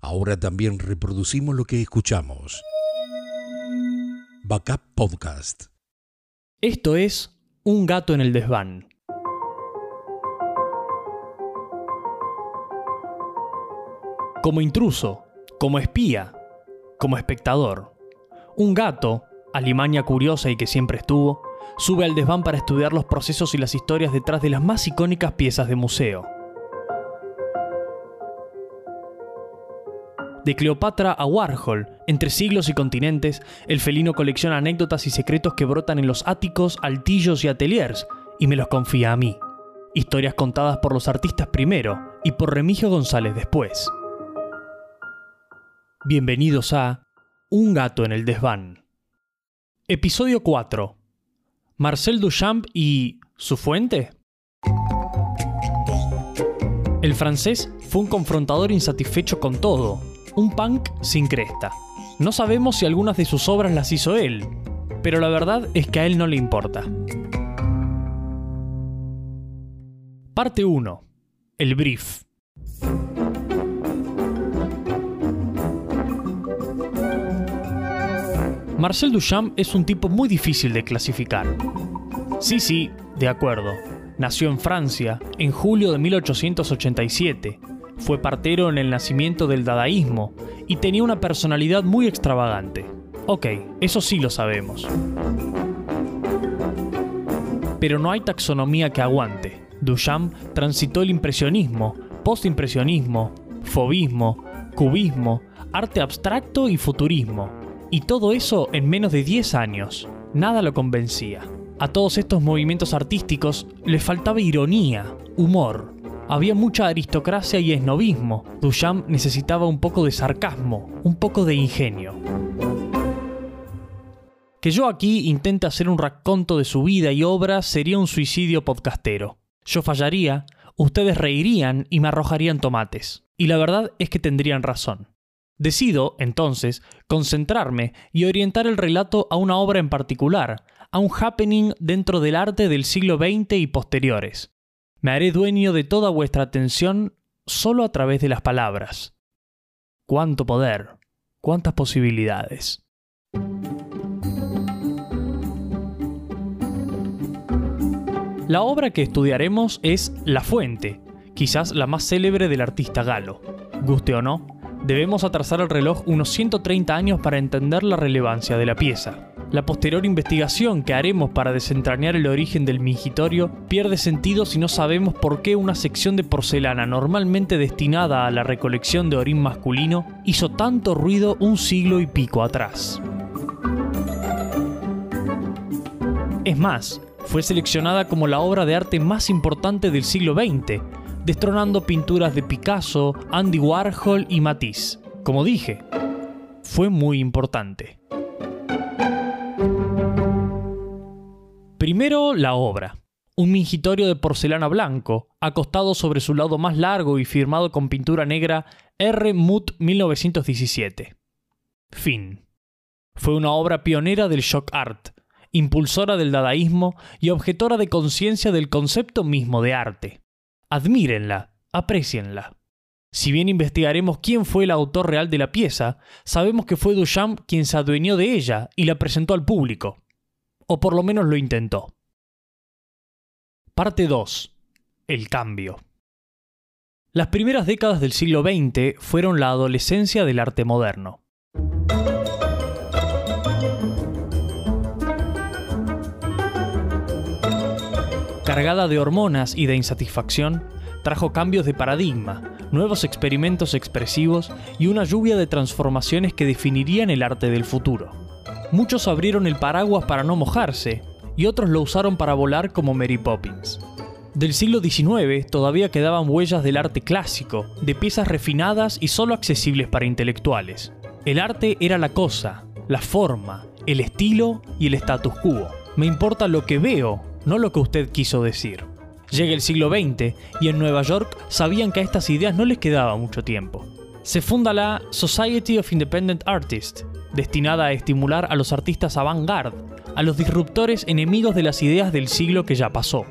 Ahora también reproducimos lo que escuchamos. Backup Podcast. Esto es Un gato en el desván. Como intruso, como espía, como espectador. Un gato, alimaña curiosa y que siempre estuvo, sube al desván para estudiar los procesos y las historias detrás de las más icónicas piezas de museo. De Cleopatra a Warhol, entre siglos y continentes, el felino colecciona anécdotas y secretos que brotan en los áticos, altillos y ateliers, y me los confía a mí. Historias contadas por los artistas primero y por Remigio González después. Bienvenidos a Un gato en el desván. Episodio 4. Marcel Duchamp y su fuente. El francés fue un confrontador insatisfecho con todo, un punk sin cresta. No sabemos si algunas de sus obras las hizo él, pero la verdad es que a él no le importa. Parte 1. El brief. Marcel Duchamp es un tipo muy difícil de clasificar. Sí, sí, de acuerdo. Nació en Francia en julio de 1887. Fue partero en el nacimiento del dadaísmo y tenía una personalidad muy extravagante. Ok, eso sí lo sabemos. Pero no hay taxonomía que aguante. Duchamp transitó el impresionismo, postimpresionismo, fobismo, cubismo, arte abstracto y futurismo. Y todo eso en menos de 10 años. Nada lo convencía. A todos estos movimientos artísticos les faltaba ironía, humor. Había mucha aristocracia y esnovismo. Duchamp necesitaba un poco de sarcasmo, un poco de ingenio. Que yo aquí intente hacer un raconto de su vida y obra sería un suicidio podcastero. Yo fallaría, ustedes reirían y me arrojarían tomates. Y la verdad es que tendrían razón. Decido, entonces, concentrarme y orientar el relato a una obra en particular, a un happening dentro del arte del siglo XX y posteriores. Me haré dueño de toda vuestra atención solo a través de las palabras. Cuánto poder, cuántas posibilidades. La obra que estudiaremos es La Fuente, quizás la más célebre del artista galo. Guste o no, debemos atrasar el reloj unos 130 años para entender la relevancia de la pieza. La posterior investigación que haremos para desentrañar el origen del mingitorio pierde sentido si no sabemos por qué una sección de porcelana normalmente destinada a la recolección de orín masculino hizo tanto ruido un siglo y pico atrás. Es más, fue seleccionada como la obra de arte más importante del siglo XX, destronando pinturas de Picasso, Andy Warhol y Matisse. Como dije, fue muy importante. Primero, la obra. Un mingitorio de porcelana blanco, acostado sobre su lado más largo y firmado con pintura negra R. Mut 1917. Fin. Fue una obra pionera del shock art, impulsora del dadaísmo y objetora de conciencia del concepto mismo de arte. Admírenla, aprecienla. Si bien investigaremos quién fue el autor real de la pieza, sabemos que fue Duchamp quien se adueñó de ella y la presentó al público. O por lo menos lo intentó. Parte 2. El cambio. Las primeras décadas del siglo XX fueron la adolescencia del arte moderno. cargada de hormonas y de insatisfacción, trajo cambios de paradigma, nuevos experimentos expresivos y una lluvia de transformaciones que definirían el arte del futuro. Muchos abrieron el paraguas para no mojarse, y otros lo usaron para volar como Mary Poppins. Del siglo XIX todavía quedaban huellas del arte clásico, de piezas refinadas y solo accesibles para intelectuales. El arte era la cosa, la forma, el estilo y el status quo. Me importa lo que veo, no lo que usted quiso decir. Llega el siglo XX y en Nueva York sabían que a estas ideas no les quedaba mucho tiempo. Se funda la Society of Independent Artists, destinada a estimular a los artistas avant-garde, a los disruptores enemigos de las ideas del siglo que ya pasó.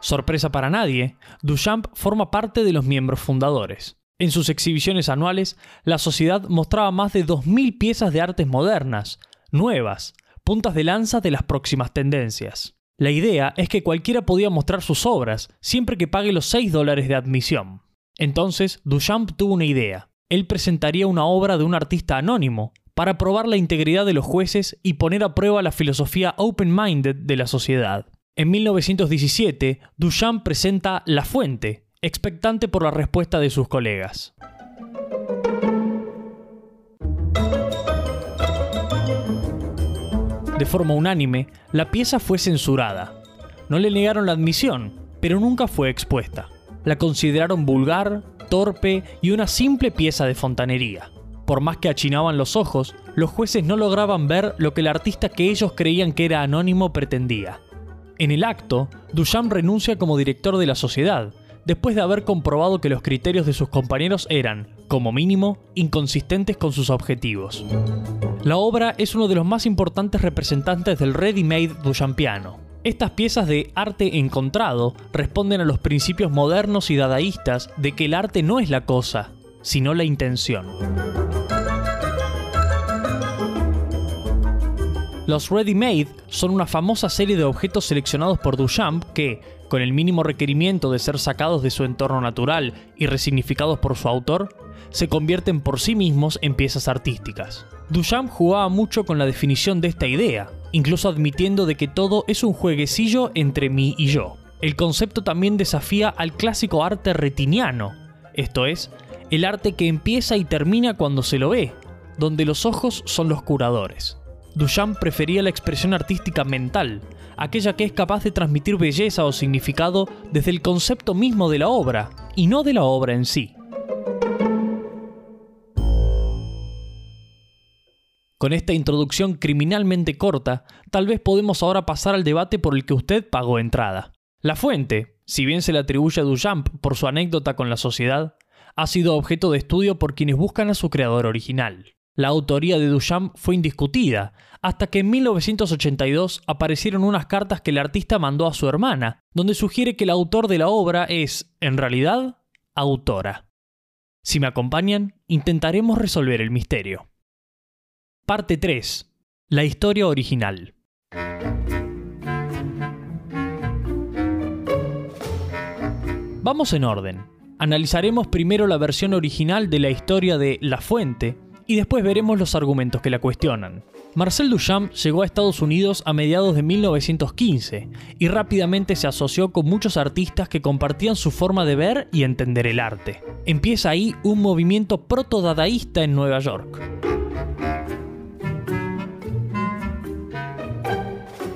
Sorpresa para nadie, Duchamp forma parte de los miembros fundadores. En sus exhibiciones anuales, la sociedad mostraba más de 2.000 piezas de artes modernas, nuevas, puntas de lanza de las próximas tendencias. La idea es que cualquiera podía mostrar sus obras, siempre que pague los 6 dólares de admisión. Entonces, Duchamp tuvo una idea. Él presentaría una obra de un artista anónimo, para probar la integridad de los jueces y poner a prueba la filosofía open-minded de la sociedad. En 1917, Duchamp presenta La Fuente, expectante por la respuesta de sus colegas. De forma unánime, la pieza fue censurada. No le negaron la admisión, pero nunca fue expuesta. La consideraron vulgar, torpe y una simple pieza de fontanería. Por más que achinaban los ojos, los jueces no lograban ver lo que el artista que ellos creían que era anónimo pretendía. En el acto, Duchamp renuncia como director de la sociedad, después de haber comprobado que los criterios de sus compañeros eran, como mínimo, inconsistentes con sus objetivos. La obra es uno de los más importantes representantes del ready-made duchampiano. Estas piezas de arte encontrado responden a los principios modernos y dadaístas de que el arte no es la cosa, sino la intención. Los ready-made son una famosa serie de objetos seleccionados por Duchamp que, con el mínimo requerimiento de ser sacados de su entorno natural y resignificados por su autor, se convierten por sí mismos en piezas artísticas. Duchamp jugaba mucho con la definición de esta idea, incluso admitiendo de que todo es un jueguecillo entre mí y yo. El concepto también desafía al clásico arte retiniano, esto es, el arte que empieza y termina cuando se lo ve, donde los ojos son los curadores. Duchamp prefería la expresión artística mental, aquella que es capaz de transmitir belleza o significado desde el concepto mismo de la obra, y no de la obra en sí. Con esta introducción criminalmente corta, tal vez podemos ahora pasar al debate por el que usted pagó entrada. La fuente, si bien se le atribuye a Duchamp por su anécdota con la sociedad, ha sido objeto de estudio por quienes buscan a su creador original. La autoría de Duchamp fue indiscutida, hasta que en 1982 aparecieron unas cartas que el artista mandó a su hermana, donde sugiere que el autor de la obra es, en realidad, autora. Si me acompañan, intentaremos resolver el misterio. Parte 3. La historia original. Vamos en orden. Analizaremos primero la versión original de la historia de La Fuente y después veremos los argumentos que la cuestionan. Marcel Duchamp llegó a Estados Unidos a mediados de 1915 y rápidamente se asoció con muchos artistas que compartían su forma de ver y entender el arte. Empieza ahí un movimiento proto-dadaísta en Nueva York.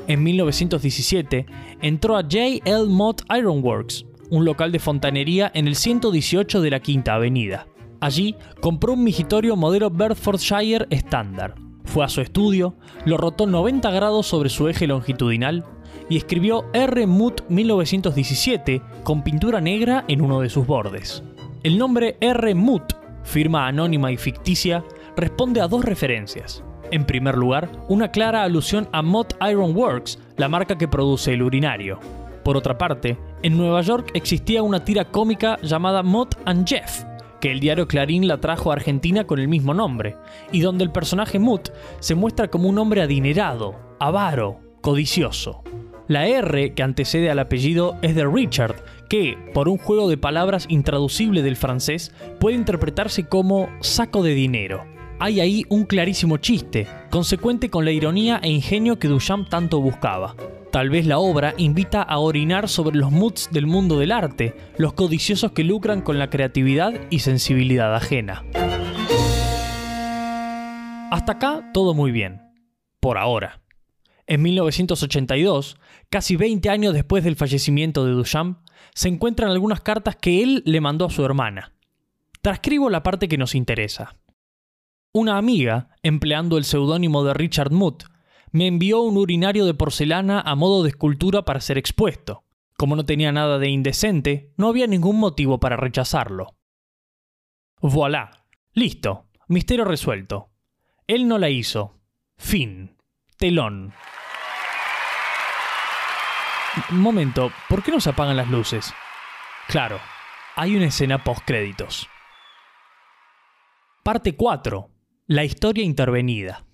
En 1917 entró a J. L. Mott Ironworks, un local de fontanería en el 118 de la Quinta Avenida. Allí compró un migitorio modelo Bedfordshire estándar. Fue a su estudio, lo rotó 90 grados sobre su eje longitudinal y escribió R. Moot 1917 con pintura negra en uno de sus bordes. El nombre R. Moot, firma anónima y ficticia, responde a dos referencias. En primer lugar, una clara alusión a Mott Iron Works, la marca que produce el urinario. Por otra parte, en Nueva York existía una tira cómica llamada Mott and Jeff, que el diario Clarín la trajo a Argentina con el mismo nombre, y donde el personaje Mott se muestra como un hombre adinerado, avaro, codicioso. La R que antecede al apellido es de Richard, que, por un juego de palabras intraducible del francés, puede interpretarse como saco de dinero. Hay ahí un clarísimo chiste, consecuente con la ironía e ingenio que Duchamp tanto buscaba. Tal vez la obra invita a orinar sobre los moods del mundo del arte, los codiciosos que lucran con la creatividad y sensibilidad ajena. Hasta acá todo muy bien. Por ahora. En 1982, casi 20 años después del fallecimiento de Duchamp, se encuentran algunas cartas que él le mandó a su hermana. Transcribo la parte que nos interesa. Una amiga, empleando el seudónimo de Richard Mood, me envió un urinario de porcelana a modo de escultura para ser expuesto. Como no tenía nada de indecente, no había ningún motivo para rechazarlo. Voilà. Listo. Misterio resuelto. Él no la hizo. Fin. Telón. Momento, ¿por qué no se apagan las luces? Claro, hay una escena post créditos. Parte 4. La historia intervenida.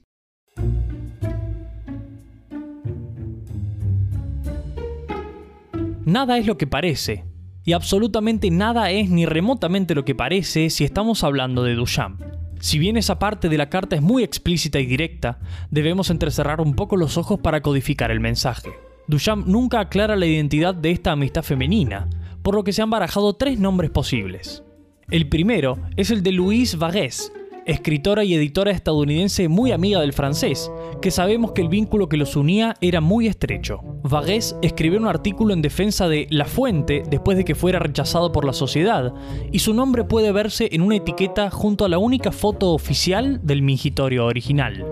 Nada es lo que parece, y absolutamente nada es ni remotamente lo que parece si estamos hablando de Duchamp. Si bien esa parte de la carta es muy explícita y directa, debemos entrecerrar un poco los ojos para codificar el mensaje. Duchamp nunca aclara la identidad de esta amistad femenina, por lo que se han barajado tres nombres posibles. El primero es el de Louise Vagues, escritora y editora estadounidense muy amiga del francés, que sabemos que el vínculo que los unía era muy estrecho. Vagues escribió un artículo en defensa de La Fuente después de que fuera rechazado por la sociedad, y su nombre puede verse en una etiqueta junto a la única foto oficial del mingitorio original.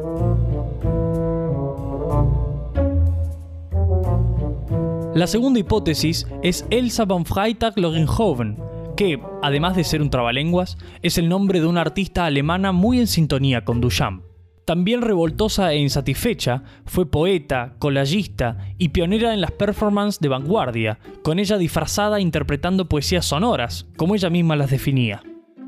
La segunda hipótesis es Elsa von Freitag Lorenhoven, que, además de ser un trabalenguas, es el nombre de una artista alemana muy en sintonía con Duchamp. También revoltosa e insatisfecha, fue poeta, collagista y pionera en las performances de vanguardia, con ella disfrazada interpretando poesías sonoras, como ella misma las definía.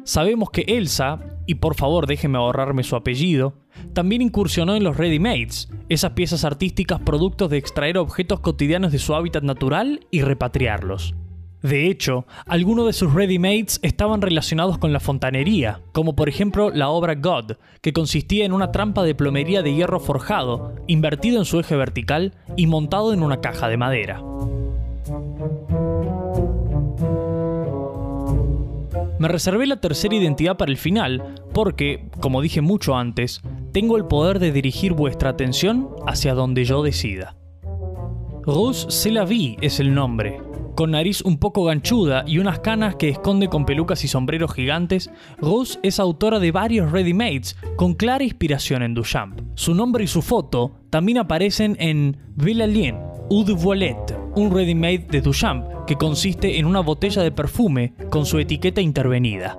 Sabemos que Elsa, y por favor déjeme ahorrarme su apellido, también incursionó en los ready-mades, esas piezas artísticas productos de extraer objetos cotidianos de su hábitat natural y repatriarlos. De hecho, algunos de sus ready-mades estaban relacionados con la fontanería, como por ejemplo la obra God, que consistía en una trampa de plomería de hierro forjado, invertido en su eje vertical y montado en una caja de madera. Me reservé la tercera identidad para el final porque, como dije mucho antes, tengo el poder de dirigir vuestra atención hacia donde yo decida. Rose Selavi es el nombre, con nariz un poco ganchuda y unas canas que esconde con pelucas y sombreros gigantes, Rose es autora de varios ready-mades con clara inspiración en Duchamp. Su nombre y su foto también aparecen en Villalien, Eau de Voilette, un ready-made de Duchamp que consiste en una botella de perfume con su etiqueta intervenida.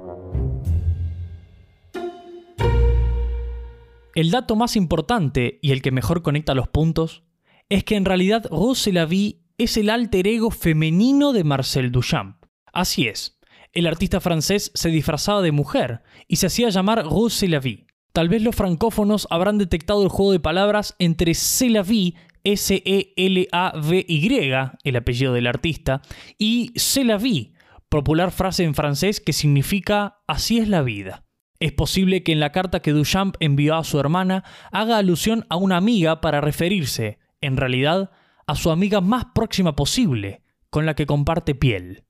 El dato más importante y el que mejor conecta los puntos es que en realidad Rose la vi es el alter ego femenino de Marcel Duchamp. Así es, el artista francés se disfrazaba de mujer y se hacía llamar Rose Lavie. Tal vez los francófonos habrán detectado el juego de palabras entre C'est la vie, S-E-L-A-V-Y, el apellido del artista, y C'est la vie, popular frase en francés que significa así es la vida. Es posible que en la carta que Duchamp envió a su hermana haga alusión a una amiga para referirse, en realidad, a su amiga más próxima posible, con la que comparte piel.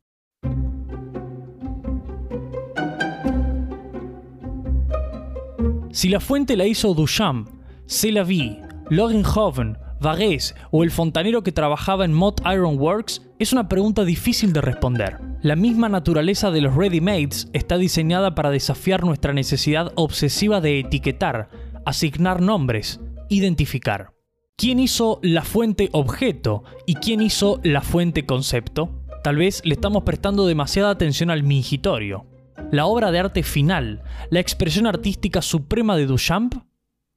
Si la fuente la hizo Duchamp, Celavie, Lorenhoven, Varese o el fontanero que trabajaba en Mott Iron Works, es una pregunta difícil de responder. La misma naturaleza de los ready-mades está diseñada para desafiar nuestra necesidad obsesiva de etiquetar, asignar nombres, identificar. ¿Quién hizo la fuente objeto y quién hizo la fuente concepto? Tal vez le estamos prestando demasiada atención al mingitorio. La obra de arte final, la expresión artística suprema de Duchamp,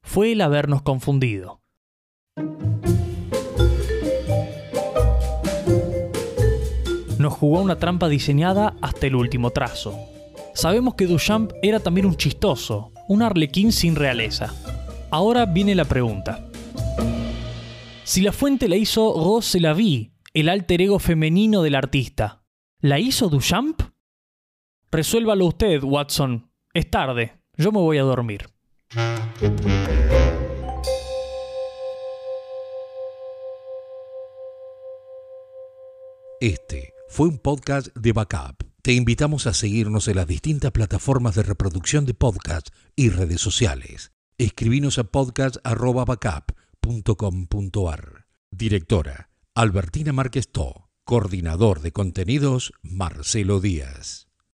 fue el habernos confundido. Nos jugó una trampa diseñada hasta el último trazo. Sabemos que Duchamp era también un chistoso, un arlequín sin realeza. Ahora viene la pregunta. Si la fuente la hizo Rose Lavie, el alter ego femenino del artista, ¿la hizo Duchamp? Resuélvalo usted, Watson. Es tarde. Yo me voy a dormir. Este fue un podcast de Backup. Te invitamos a seguirnos en las distintas plataformas de reproducción de podcast y redes sociales. Escribinos a podcast.backup Directora, Albertina Márquez Coordinador de contenidos, Marcelo Díaz.